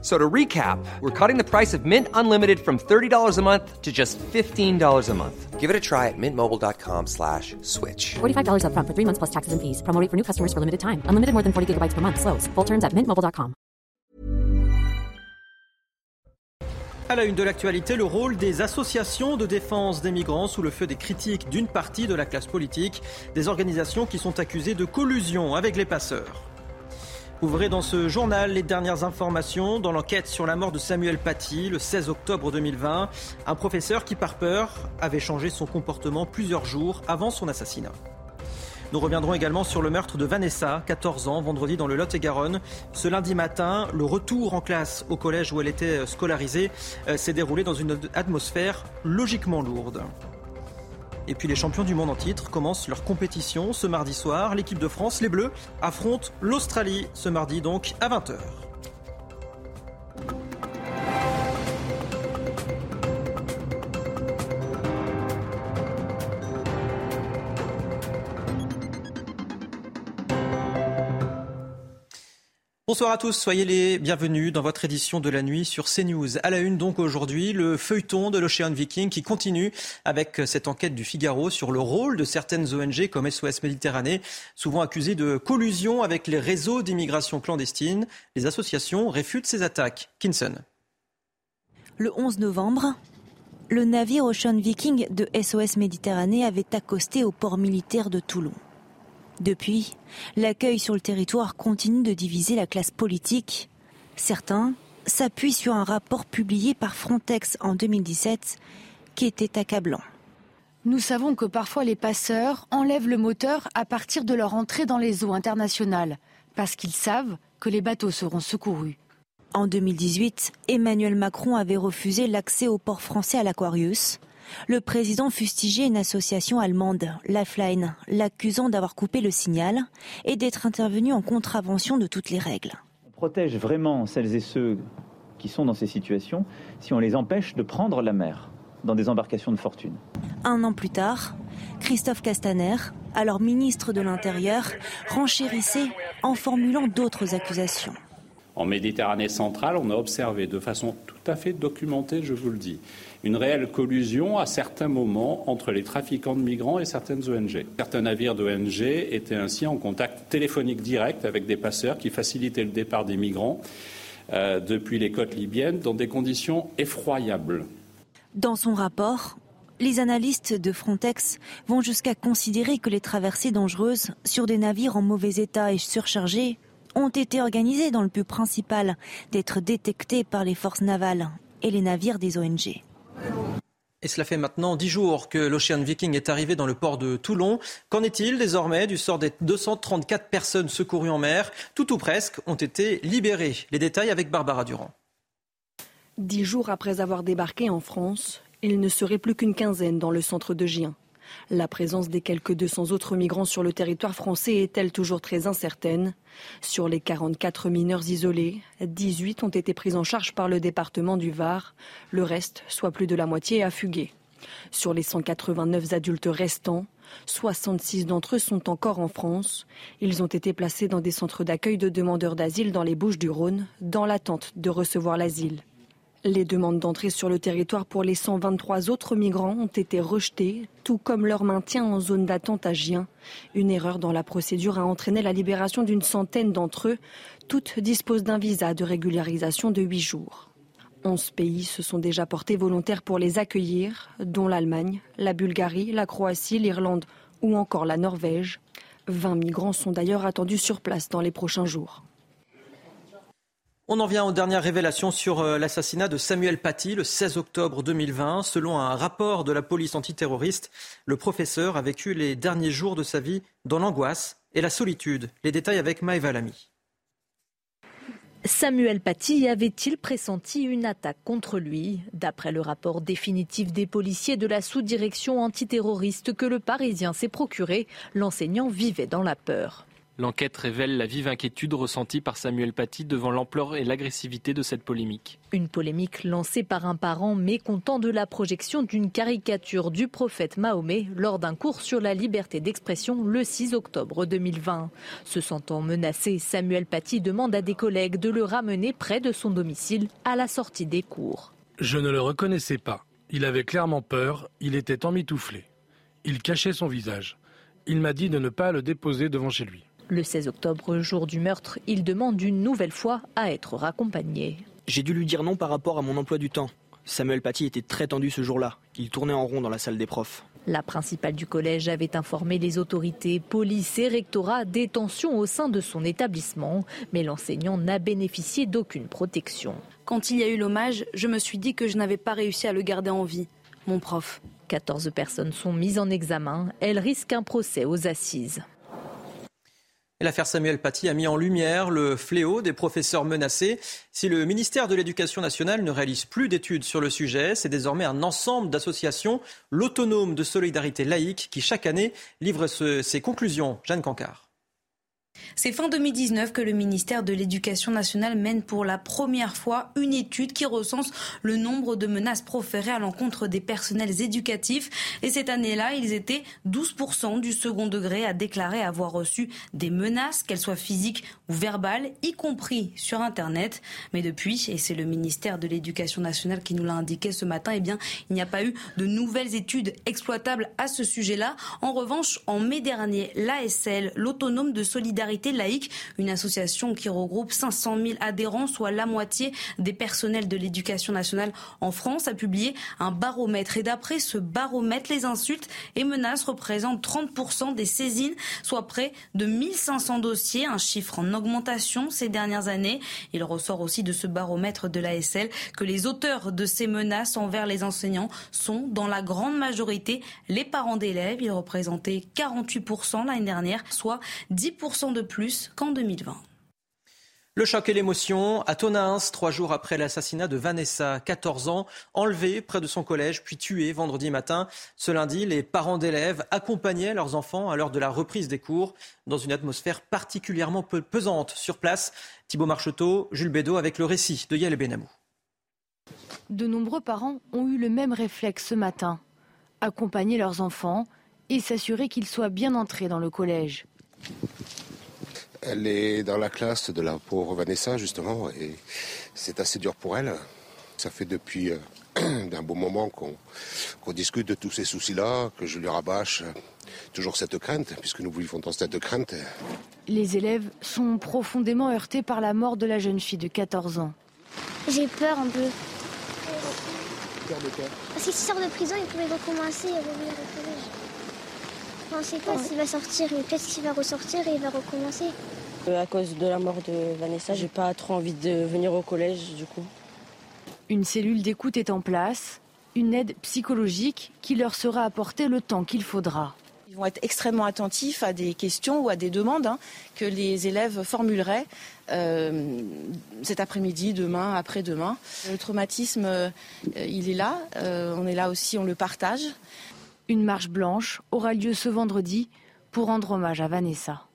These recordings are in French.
So to recap, we're cutting the price of Mint Unlimited from $30 a month to just $15 a month. Give it a try at mintmobile.com slash switch. $45 upfront for three months plus taxes and fees. Promo rate for new customers for limited time. Unlimited more than 40 gigabytes per month. Slows. Full terms at mintmobile.com. À la une de l'actualité, le rôle des associations de défense des migrants sous le feu des critiques d'une partie de la classe politique, des organisations qui sont accusées de collusion avec les passeurs. Ouvrez dans ce journal les dernières informations dans l'enquête sur la mort de Samuel Paty le 16 octobre 2020, un professeur qui par peur avait changé son comportement plusieurs jours avant son assassinat. Nous reviendrons également sur le meurtre de Vanessa, 14 ans, vendredi dans le Lot-et-Garonne. Ce lundi matin, le retour en classe au collège où elle était scolarisée euh, s'est déroulé dans une atmosphère logiquement lourde. Et puis les champions du monde en titre commencent leur compétition ce mardi soir. L'équipe de France, les Bleus, affronte l'Australie ce mardi donc à 20h. Bonsoir à tous, soyez les bienvenus dans votre édition de la nuit sur CNews. À la une donc aujourd'hui, le feuilleton de l'Ocean Viking qui continue avec cette enquête du Figaro sur le rôle de certaines ONG comme SOS Méditerranée, souvent accusées de collusion avec les réseaux d'immigration clandestine. Les associations réfutent ces attaques. Kinson. Le 11 novembre, le navire Ocean Viking de SOS Méditerranée avait accosté au port militaire de Toulon. Depuis, l'accueil sur le territoire continue de diviser la classe politique. Certains s'appuient sur un rapport publié par Frontex en 2017 qui était accablant. Nous savons que parfois les passeurs enlèvent le moteur à partir de leur entrée dans les eaux internationales, parce qu'ils savent que les bateaux seront secourus. En 2018, Emmanuel Macron avait refusé l'accès au port français à l'Aquarius le président fustigeait une association allemande, Lifeline, l'accusant d'avoir coupé le signal et d'être intervenu en contravention de toutes les règles. On protège vraiment celles et ceux qui sont dans ces situations si on les empêche de prendre la mer dans des embarcations de fortune. Un an plus tard, Christophe Castaner, alors ministre de l'Intérieur, renchérissait en formulant d'autres accusations. En Méditerranée centrale, on a observé de façon tout à fait documentée, je vous le dis, une réelle collusion à certains moments entre les trafiquants de migrants et certaines ONG. Certains navires d'ONG étaient ainsi en contact téléphonique direct avec des passeurs qui facilitaient le départ des migrants euh, depuis les côtes libyennes dans des conditions effroyables. Dans son rapport, les analystes de Frontex vont jusqu'à considérer que les traversées dangereuses sur des navires en mauvais état et surchargés ont été organisées dans le but principal d'être détectées par les forces navales et les navires des ONG. Et cela fait maintenant dix jours que l'Ocean Viking est arrivé dans le port de Toulon. Qu'en est-il désormais du sort des 234 personnes secourues en mer Tout ou presque ont été libérées. Les détails avec Barbara Durand. Dix jours après avoir débarqué en France, il ne serait plus qu'une quinzaine dans le centre de Gien. La présence des quelques 200 autres migrants sur le territoire français est-elle toujours très incertaine? Sur les 44 mineurs isolés, 18 ont été pris en charge par le département du Var. Le reste, soit plus de la moitié, a fugué. Sur les 189 adultes restants, 66 d'entre eux sont encore en France. Ils ont été placés dans des centres d'accueil de demandeurs d'asile dans les Bouches du Rhône, dans l'attente de recevoir l'asile. Les demandes d'entrée sur le territoire pour les 123 autres migrants ont été rejetées, tout comme leur maintien en zone d'attente à Gien. Une erreur dans la procédure a entraîné la libération d'une centaine d'entre eux. Toutes disposent d'un visa de régularisation de 8 jours. 11 pays se sont déjà portés volontaires pour les accueillir, dont l'Allemagne, la Bulgarie, la Croatie, l'Irlande ou encore la Norvège. 20 migrants sont d'ailleurs attendus sur place dans les prochains jours. On en vient aux dernières révélations sur euh, l'assassinat de Samuel Paty le 16 octobre 2020. Selon un rapport de la police antiterroriste, le professeur a vécu les derniers jours de sa vie dans l'angoisse et la solitude. Les détails avec Maëva Lamy. Samuel Paty avait-il pressenti une attaque contre lui? D'après le rapport définitif des policiers de la sous-direction antiterroriste que le Parisien s'est procuré, l'enseignant vivait dans la peur. L'enquête révèle la vive inquiétude ressentie par Samuel Paty devant l'ampleur et l'agressivité de cette polémique. Une polémique lancée par un parent mécontent de la projection d'une caricature du prophète Mahomet lors d'un cours sur la liberté d'expression le 6 octobre 2020. Se sentant menacé, Samuel Paty demande à des collègues de le ramener près de son domicile à la sortie des cours. Je ne le reconnaissais pas. Il avait clairement peur, il était emmitouflé. Il cachait son visage. Il m'a dit de ne pas le déposer devant chez lui. Le 16 octobre, jour du meurtre, il demande une nouvelle fois à être raccompagné. J'ai dû lui dire non par rapport à mon emploi du temps. Samuel Paty était très tendu ce jour-là. Il tournait en rond dans la salle des profs. La principale du collège avait informé les autorités, police et rectorat des tensions au sein de son établissement, mais l'enseignant n'a bénéficié d'aucune protection. Quand il y a eu l'hommage, je me suis dit que je n'avais pas réussi à le garder en vie, mon prof. 14 personnes sont mises en examen. Elles risquent un procès aux assises. L'affaire Samuel Paty a mis en lumière le fléau des professeurs menacés. Si le ministère de l'Éducation nationale ne réalise plus d'études sur le sujet, c'est désormais un ensemble d'associations, l'autonome de solidarité laïque, qui chaque année livre ses conclusions. Jeanne Cancard. C'est fin 2019 que le ministère de l'Éducation nationale mène pour la première fois une étude qui recense le nombre de menaces proférées à l'encontre des personnels éducatifs. Et cette année-là, ils étaient 12% du second degré à déclarer avoir reçu des menaces, qu'elles soient physiques ou verbales, y compris sur Internet. Mais depuis, et c'est le ministère de l'Éducation nationale qui nous l'a indiqué ce matin, eh bien, il n'y a pas eu de nouvelles études exploitables à ce sujet-là. En revanche, en mai dernier, l'ASL, l'autonome de solidarité laïque, une association qui regroupe 500 000 adhérents, soit la moitié des personnels de l'éducation nationale en France, a publié un baromètre. Et d'après ce baromètre, les insultes et menaces représentent 30% des saisines, soit près de 1500 dossiers, un chiffre en augmentation ces dernières années. Il ressort aussi de ce baromètre de l'ASL que les auteurs de ces menaces envers les enseignants sont dans la grande majorité les parents d'élèves. Ils représentaient 48% l'année dernière, soit 10% de de plus qu'en 2020. Le choc et l'émotion à Tonins, trois jours après l'assassinat de Vanessa, 14 ans, enlevée près de son collège, puis tuée vendredi matin. Ce lundi, les parents d'élèves accompagnaient leurs enfants à l'heure de la reprise des cours, dans une atmosphère particulièrement pesante. Sur place, Thibault Marcheteau, Jules Bédot avec le récit de Yael Benamou. De nombreux parents ont eu le même réflexe ce matin. Accompagner leurs enfants et s'assurer qu'ils soient bien entrés dans le collège. Elle est dans la classe de la pauvre Vanessa, justement, et c'est assez dur pour elle. Ça fait depuis euh, un bon moment qu'on discute de tous ces soucis-là, que je lui rabâche toujours cette crainte, puisque nous vivons dans cette crainte. Les élèves sont profondément heurtés par la mort de la jeune fille de 14 ans. J'ai peur un peu. Peur de quoi Parce qu'il sort de prison, il pouvait recommencer à revenir au collège. On ne sait pas s'il va sortir, mais peut-être qu'il va ressortir et il va recommencer. Euh, à cause de la mort de Vanessa, j'ai pas trop envie de venir au collège du coup. Une cellule d'écoute est en place, une aide psychologique qui leur sera apportée le temps qu'il faudra. Ils vont être extrêmement attentifs à des questions ou à des demandes hein, que les élèves formuleraient euh, cet après-midi, demain, après-demain. Le traumatisme, euh, il est là. on est là aussi, on le partage. Une marche blanche aura lieu ce vendredi pour rendre hommage à Vanessa.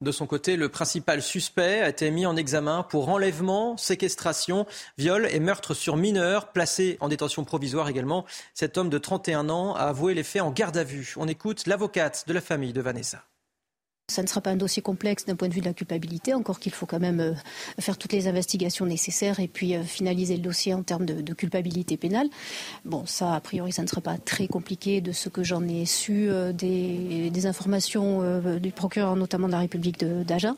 De son côté, le principal suspect a été mis en examen pour enlèvement, séquestration, viol et meurtre sur mineur, placé en détention provisoire également. Cet homme de 31 ans a avoué les faits en garde à vue. On écoute l'avocate de la famille de Vanessa. Ça ne sera pas un dossier complexe d'un point de vue de la culpabilité, encore qu'il faut quand même euh, faire toutes les investigations nécessaires et puis euh, finaliser le dossier en termes de, culpabilité pénale. Bon, ça, a priori, ça ne sera pas très compliqué de ce que j'en ai su euh, des, informations du procureur, notamment de la République d'Agen.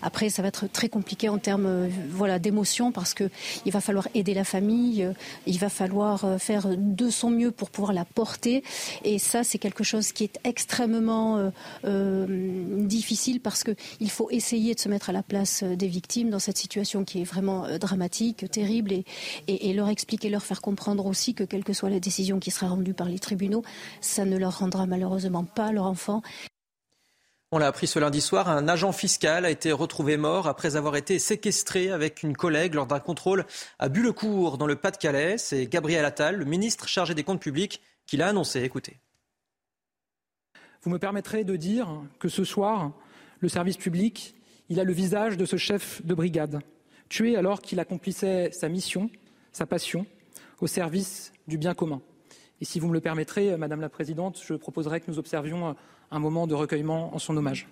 Après, ça va être très compliqué en termes voilà, d'émotion parce qu'il va falloir aider la famille, il va falloir faire de son mieux pour pouvoir la porter. Et ça, c'est quelque chose qui est extrêmement difficile parce qu'il faut essayer de se mettre à la place euh, des victimes dans cette situation qui est vraiment euh, dramatique, terrible, et, leur expliquer, leur faire comprendre aussi que quelle que soit la décision qui sera rendue par les tribunaux, ça ne leur rendra malheureusement pas leur enfant. On l'a appris ce lundi soir, un agent fiscal a été retrouvé mort après avoir été séquestré avec une collègue lors d'un contrôle à Bullecourt, dans le Pas-de-Calais. C'est Gabriel Attal, le ministre chargé des comptes publics, qui l'a annoncé. Écoutez. Vous me permettrez de dire que ce soir, le service public, a le visage de ce chef de brigade, tué alors qu'il accomplissait sa mission, sa passion, au service du bien commun. Et si vous me le permettrez, Madame la Présidente, je proposerai que nous observions un moment de recueillement en son hommage.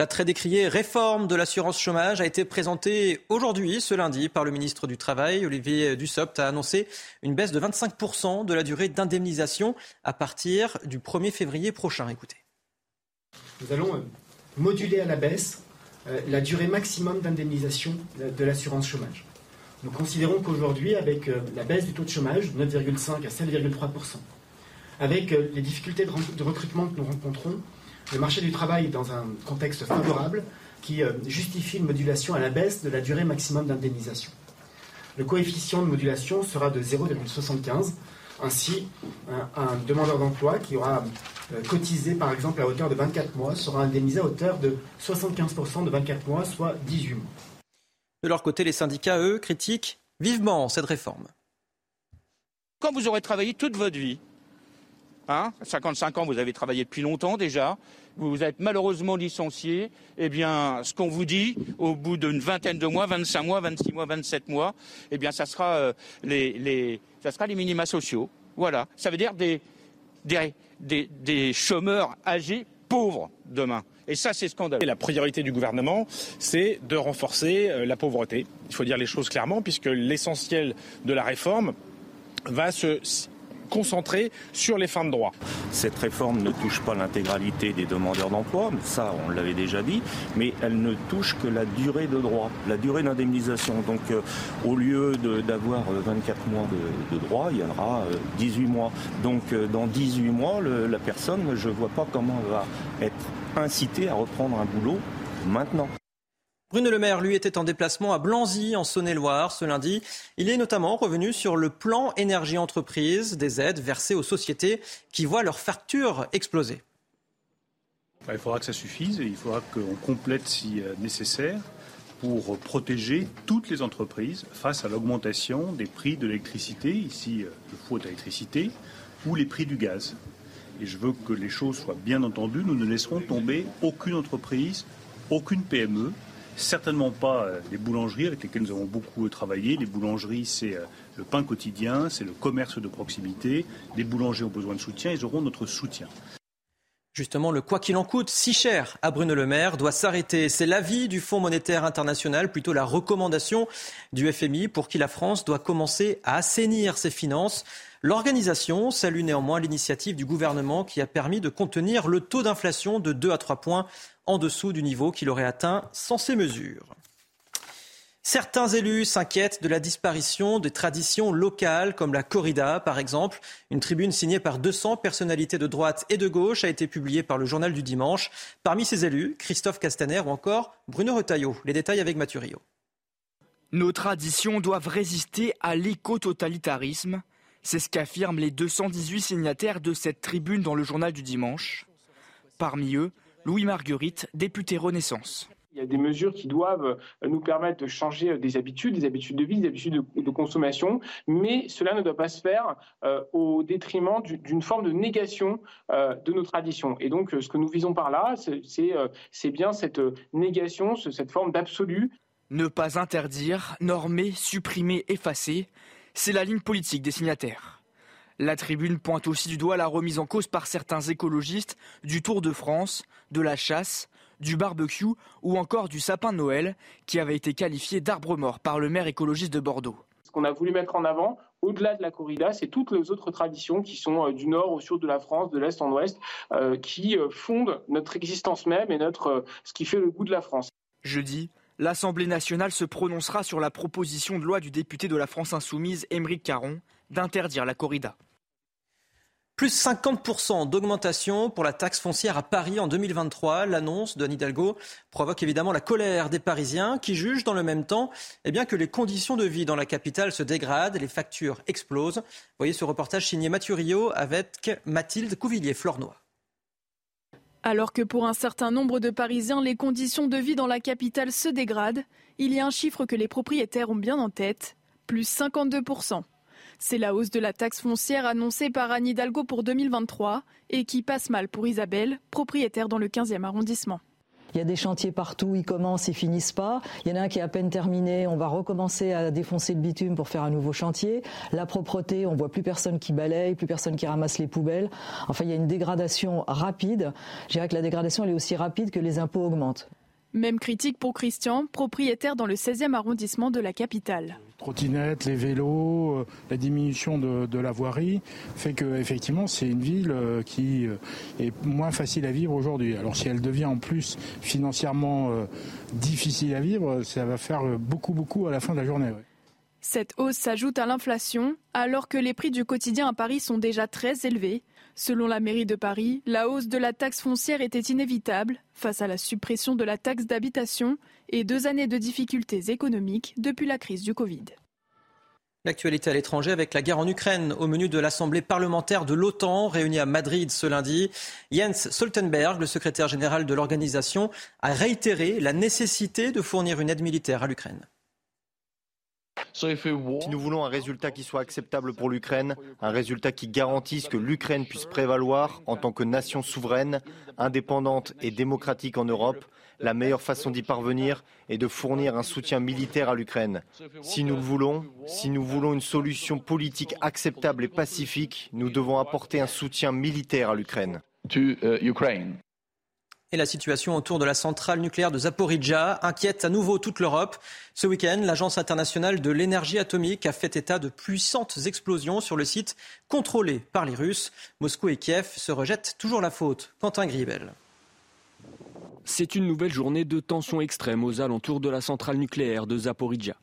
La très décriée réforme de l'assurance chômage a été présentée aujourd'hui, ce lundi, par le ministre du Travail. Olivier Dussopt a annoncé une baisse de 25% de la durée d'indemnisation à partir du 1er février prochain. Écoutez. Nous allons euh, moduler à la baisse euh, la durée maximum d'indemnisation de l'assurance chômage. Nous considérons qu'aujourd'hui, avec euh, la baisse du taux de chômage, de 9,5 à 7,3%, avec les difficultés de recrutement que nous rencontrons, le marché du travail est dans un contexte favorable qui euh, justifie une modulation à la baisse de la durée maximum d'indemnisation. Le coefficient de modulation sera de 0,75. Ainsi, un, demandeur d'emploi qui aura euh, cotisé par exemple à hauteur de 24 mois sera indemnisé à hauteur de 75% de 24 mois, soit 18 mois. De leur côté, les syndicats, eux, critiquent vivement cette réforme. Quand vous aurez travaillé toute votre vie, 55 hein, ans, vous avez travaillé depuis longtemps déjà. Vous êtes malheureusement licencié. Eh bien, ce qu'on vous dit, au bout d'une vingtaine de mois, 25 mois, 26 mois, 27 mois, eh bien, ça sera, euh, les, ça sera les minima sociaux. Voilà. Ça veut dire des, des, chômeurs âgés pauvres demain. Et ça, c'est scandaleux. la priorité du gouvernement, c'est de renforcer euh, la pauvreté. Il faut dire les choses clairement, puisque l'essentiel de la réforme va se concentré sur les fins de droit. Cette réforme ne touche pas l'intégralité des demandeurs d'emploi, ça on l'avait déjà dit, mais elle ne touche que la durée de droit, la durée d'indemnisation. Donc euh, au lieu d'avoir 24 euh, mois de, droit, il y aura 18 euh, mois. Donc dans 18 mois, la personne, je ne vois pas comment elle va être incitée à reprendre un boulot maintenant. Bruno Le Maire, lui, était en déplacement à Blanzy, en Saône-et-Loire, ce lundi. Il est notamment revenu sur le plan énergie-entreprise, des aides versées aux sociétés qui voient leurs factures exploser. Il faudra que ça suffise et il faudra qu'on complète si euh, nécessaire pour protéger toutes les entreprises face à l'augmentation des prix de l'électricité, ici euh, le four d'électricité, ou les prix du gaz. Et je veux que les choses soient bien entendues. Nous ne laisserons tomber aucune entreprise, aucune PME certainement pas euh, les boulangeries avec lesquelles nous avons beaucoup travaillé. Les boulangeries, c'est euh, le pain quotidien, c'est le commerce de proximité. Les boulangers ont besoin de soutien, ils auront notre soutien. Justement, le quoi qu'il en coûte, si cher à Bruno Le Maire, doit s'arrêter. C'est l'avis du Fonds monétaire international, plutôt la recommandation du FMI pour qui la France doit commencer à assainir ses finances. L'organisation salue néanmoins l'initiative du gouvernement qui a permis de contenir le taux d'inflation de 2 à 3 points en dessous du niveau qu'il aurait atteint sans ces mesures. Certains élus s'inquiètent de la disparition des traditions locales, comme la corrida par exemple. Une tribune signée par 200 personnalités de droite et de gauche a été publiée par le journal du dimanche. Parmi ces élus, Christophe Castaner ou encore Bruno Retailleau. Les détails avec Mathurio. Nos traditions doivent résister à l'éco-totalitarisme. C'est ce qu'affirment les 218 signataires de cette tribune dans le journal du dimanche. Parmi eux, Louis Marguerite, député Renaissance. Il y a des mesures qui doivent euh, nous permettre de changer euh, des habitudes, des habitudes de vie, des habitudes de, consommation, mais cela ne doit pas se faire euh, au détriment d'une forme de négation de nos traditions. Et donc, ce que nous visons par là, c'est bien cette négation, cette forme d'absolu. Ne pas interdire, normer, supprimer, effacer, c'est la ligne politique des signataires. La tribune pointe aussi du doigt la remise en cause par certains écologistes du Tour de France, de la chasse, du barbecue ou encore du sapin de Noël, qui avait été qualifié d'arbre mort par le maire écologiste de Bordeaux. Ce qu'on a voulu mettre en avant, au-delà de la corrida, c'est toutes les autres traditions qui sont euh, du nord au sud de la France, de l'est en ouest, euh, qui euh, fondent notre existence même et notre, ce qui fait le goût de la France. Jeudi, l'Assemblée nationale se prononcera sur la proposition de loi du député de la France insoumise, Émeric Caron, d'interdire la corrida. Plus 50% d'augmentation pour la taxe foncière à Paris en 2023. L'annonce de Hidalgo provoque évidemment la colère des Parisiens qui jugent dans le même temps eh bien, que les conditions de vie dans la capitale se dégradent, les factures explosent. Voyez ce reportage signé Mathieu Rio avec Mathilde Couvillier-Flornois. Alors que pour un certain nombre de Parisiens, les conditions de vie dans la capitale se dégradent, il y a un chiffre que les propriétaires ont bien en tête, plus 52%. C'est la hausse de la taxe foncière annoncée par Anne Hidalgo pour 2023 et qui passe mal pour Isabelle, propriétaire dans le 15e arrondissement. Il y a des chantiers partout, ils commencent, ils finissent pas. Il y en a un qui est à peine terminé, on va recommencer à défoncer le bitume pour faire un nouveau chantier. La propreté, on voit plus personne qui balaye, plus personne qui ramasse les poubelles. Enfin, il y a une dégradation rapide. Je dirais que la dégradation elle est aussi rapide que les impôts augmentent. Même critique pour Christian, propriétaire dans le 16e arrondissement de la capitale. Trottinettes, les vélos, euh, la diminution de, la voirie fait que effectivement c'est une ville euh, qui euh, est moins facile à vivre aujourd'hui. Alors si elle devient en plus financièrement difficile à vivre, ça va faire beaucoup beaucoup à la fin de la journée. Cette hausse s'ajoute à l'inflation, alors que les prix du quotidien à Paris sont déjà très élevés. Selon la mairie de Paris, la hausse de la taxe foncière était inévitable face à la suppression de la taxe d'habitation et deux années de difficultés économiques depuis la crise du Covid. L'actualité à l'étranger avec la guerre en Ukraine au menu de l'Assemblée parlementaire de l'OTAN réunie à Madrid ce lundi. Jens Stoltenberg, le secrétaire général de l'organisation, a réitéré la nécessité de fournir une aide militaire à l'Ukraine. Si nous voulons un résultat qui soit acceptable pour l'Ukraine, un résultat qui garantisse que l'Ukraine puisse prévaloir en tant que nation souveraine, indépendante et démocratique en Europe, la meilleure façon d'y parvenir est de fournir un soutien militaire à l'Ukraine. Si nous le voulons, si nous voulons une solution politique acceptable et pacifique, nous devons apporter un soutien militaire à l'Ukraine. Et la situation autour de la centrale nucléaire de Zaporizhia inquiète à nouveau toute l'Europe. Ce week-end, l'Agence internationale de l'énergie atomique a fait état de puissantes explosions sur le site contrôlé par les Russes. Moscou et Kiev se rejettent toujours la faute. Quentin Gribel. C'est une nouvelle journée de tensions extrêmes aux alentours de la centrale nucléaire de Zaporizhia.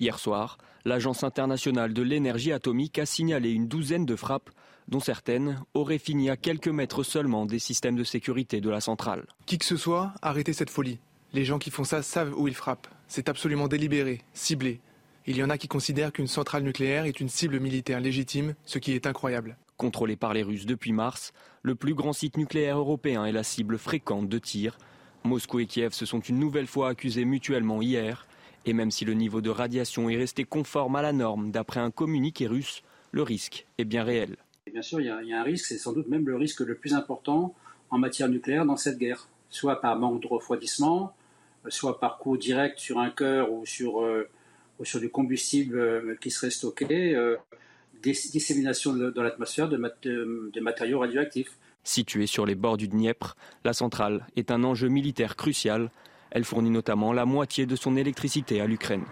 Hier soir, l'Agence internationale de l'énergie atomique a signalé une douzaine de frappes dont certaines auraient fini à quelques mètres seulement des systèmes de sécurité de la centrale. Qui que ce soit, arrêtez cette folie. Les gens qui font ça savent où ils frappent. C'est absolument délibéré, ciblé. Il y en a qui considèrent qu'une centrale nucléaire est une cible militaire légitime, ce qui est incroyable. Contrôlé par les Russes depuis mars, le plus grand site nucléaire européen est la cible fréquente de tirs. Moscou et Kiev se sont une nouvelle fois accusés mutuellement hier. Et même si le niveau de radiation est resté conforme à la norme d'après un communiqué russe, le risque est bien réel bien sûr, il y, a, un risque, c'est sans doute même le risque le plus important en matière nucléaire dans cette guerre, soit par manque de refroidissement, soit par coup direct sur un cœur ou sur, euh, du combustible euh, qui serait stocké, euh, dissémination dans l'atmosphère de, de matériaux radioactifs. Située sur les bords du Dniepr, la centrale est un enjeu militaire crucial. Elle fournit notamment la moitié de son électricité à l'Ukraine.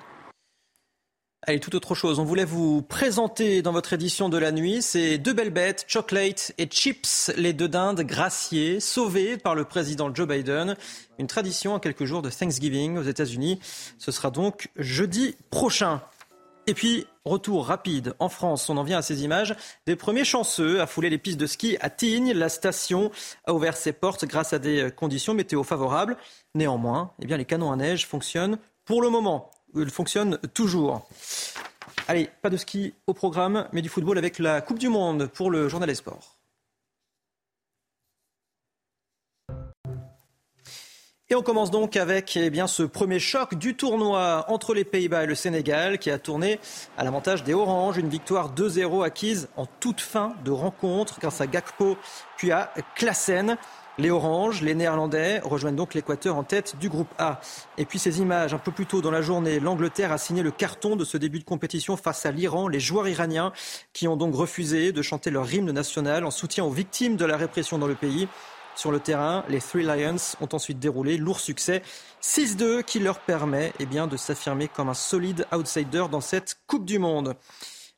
Allez, tout autre chose. On voulait vous présenter dans votre édition de la nuit ces deux belles bêtes, Chocolate et Chips, les deux dindes graciées, sauvées par le président Joe Biden. Une tradition à quelques jours de Thanksgiving aux États-Unis. Ce sera donc jeudi prochain. Et puis, retour rapide en France. On en vient à ces images des premiers chanceux à fouler les pistes de ski à Tignes. La station a ouvert ses portes grâce à des conditions météo favorables. Néanmoins, eh bien, les canons à neige fonctionnent pour le moment il fonctionne toujours. Allez, pas de ski au programme, mais du football avec la Coupe du Monde pour le journal des. Et on commence donc avec eh ce premier choc du tournoi entre les Pays-Bas et le Sénégal qui a tourné à l'avantage des Oranges. Une victoire 2-0 acquise en toute fin de rencontre grâce à Gakpo puis à Klassen. Les Oranges, les Néerlandais rejoignent donc l'Équateur en tête du groupe A. Et puis ces images, un peu plus tôt dans la journée, l'Angleterre a signé le carton de ce début de compétition face à l'Iran. Les joueurs iraniens qui ont donc refusé de chanter leur hymne national en soutien aux victimes de la répression dans le pays. Sur le terrain, les Three Lions ont ensuite déroulé lourd succès 6-2 qui leur permet eh bien, de s'affirmer comme un solide outsider dans cette Coupe du Monde.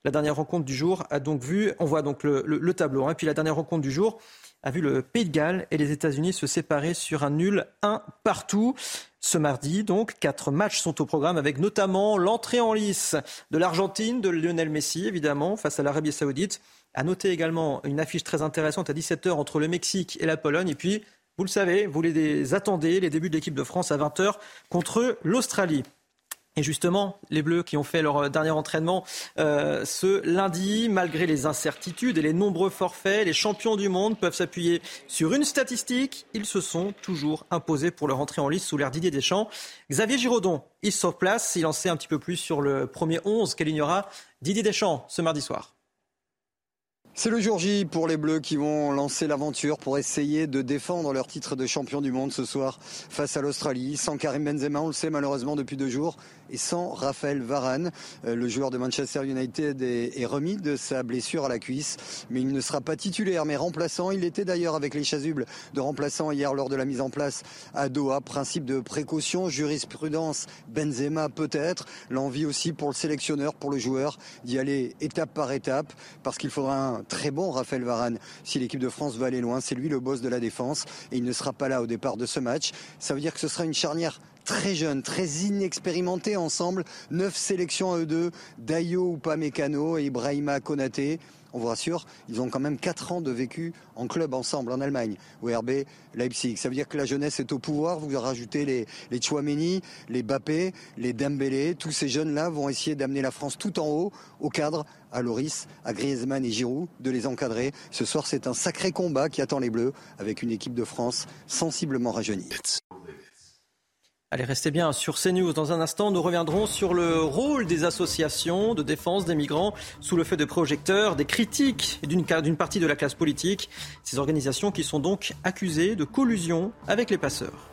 La dernière rencontre du jour a donc vu, on voit donc le, tableau, hein, puis la dernière rencontre du jour a vu le Pays de Galles et les États-Unis se séparer sur un nul 1 partout. Ce mardi, donc, quatre matchs sont au programme avec notamment l'entrée en lice de l'Argentine, de Lionel Messi, évidemment, face à l'Arabie Saoudite. À noter également une affiche très intéressante à 17h entre le Mexique et la Pologne. Et puis, vous le savez, vous les attendez, les débuts de l'équipe de France à 20h contre l'Australie. Et justement, les Bleus qui ont fait leur euh, dernier entraînement euh, ce lundi, malgré les incertitudes et les nombreux forfaits, les champions du monde peuvent s'appuyer sur une statistique. Ils se sont toujours imposés pour leur entrée en lice sous l'air Didier Deschamps. Xavier Giraudon, il se place. Il en sait un petit peu plus sur le premier 11 qu'alignera Didier Deschamps ce mardi soir. C'est le jour J pour les Bleus qui vont lancer l'aventure pour essayer de défendre leur titre de champion du monde ce soir face à l'Australie. Sans Karim Benzema, on le sait malheureusement depuis deux jours, et sans Raphaël Varane. Euh, le joueur de Manchester United est remis de sa blessure à la cuisse, mais il ne sera pas titulaire, mais remplaçant. Il était d'ailleurs avec les chasubles de remplaçant hier lors de la mise en place à Doha. Principe de précaution, jurisprudence, Benzema peut-être. L'envie aussi pour le sélectionneur, pour le joueur, d'y aller étape par étape, parce qu'il faudra un très bon Raphaël Varane si l'équipe de France va aller loin. C'est lui le boss de la défense et il ne sera pas là au départ de ce match. Ça veut dire que ce sera une charnière très jeune, très inexpérimentée ensemble. Neuf sélections à eux deux, Dayo Mécano et Ibrahima Konaté. On vous rassure, ils ont quand même 4 ans de vécu en club ensemble en Allemagne, au RB Leipzig. Ça veut dire que la jeunesse est au pouvoir. Vous rajoutez les, les Chouameni, les Bappé, les Dembélé. Tous ces jeunes-là vont essayer d'amener la France tout en haut, au cadre, à Loris, à Griezmann et Giroud, de les encadrer. Ce soir, c'est un sacré combat qui attend les Bleus avec une équipe de France sensiblement rajeunie. Allez, restez bien sur CNews. Dans un instant, nous reviendrons sur le rôle des associations de défense des migrants sous le feu de projecteurs, des critiques d'une partie de la classe politique. Ces organisations qui sont donc accusées de collusion avec les passeurs.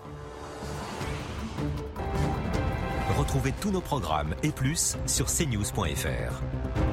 Retrouvez tous nos programmes et plus sur cnews.fr.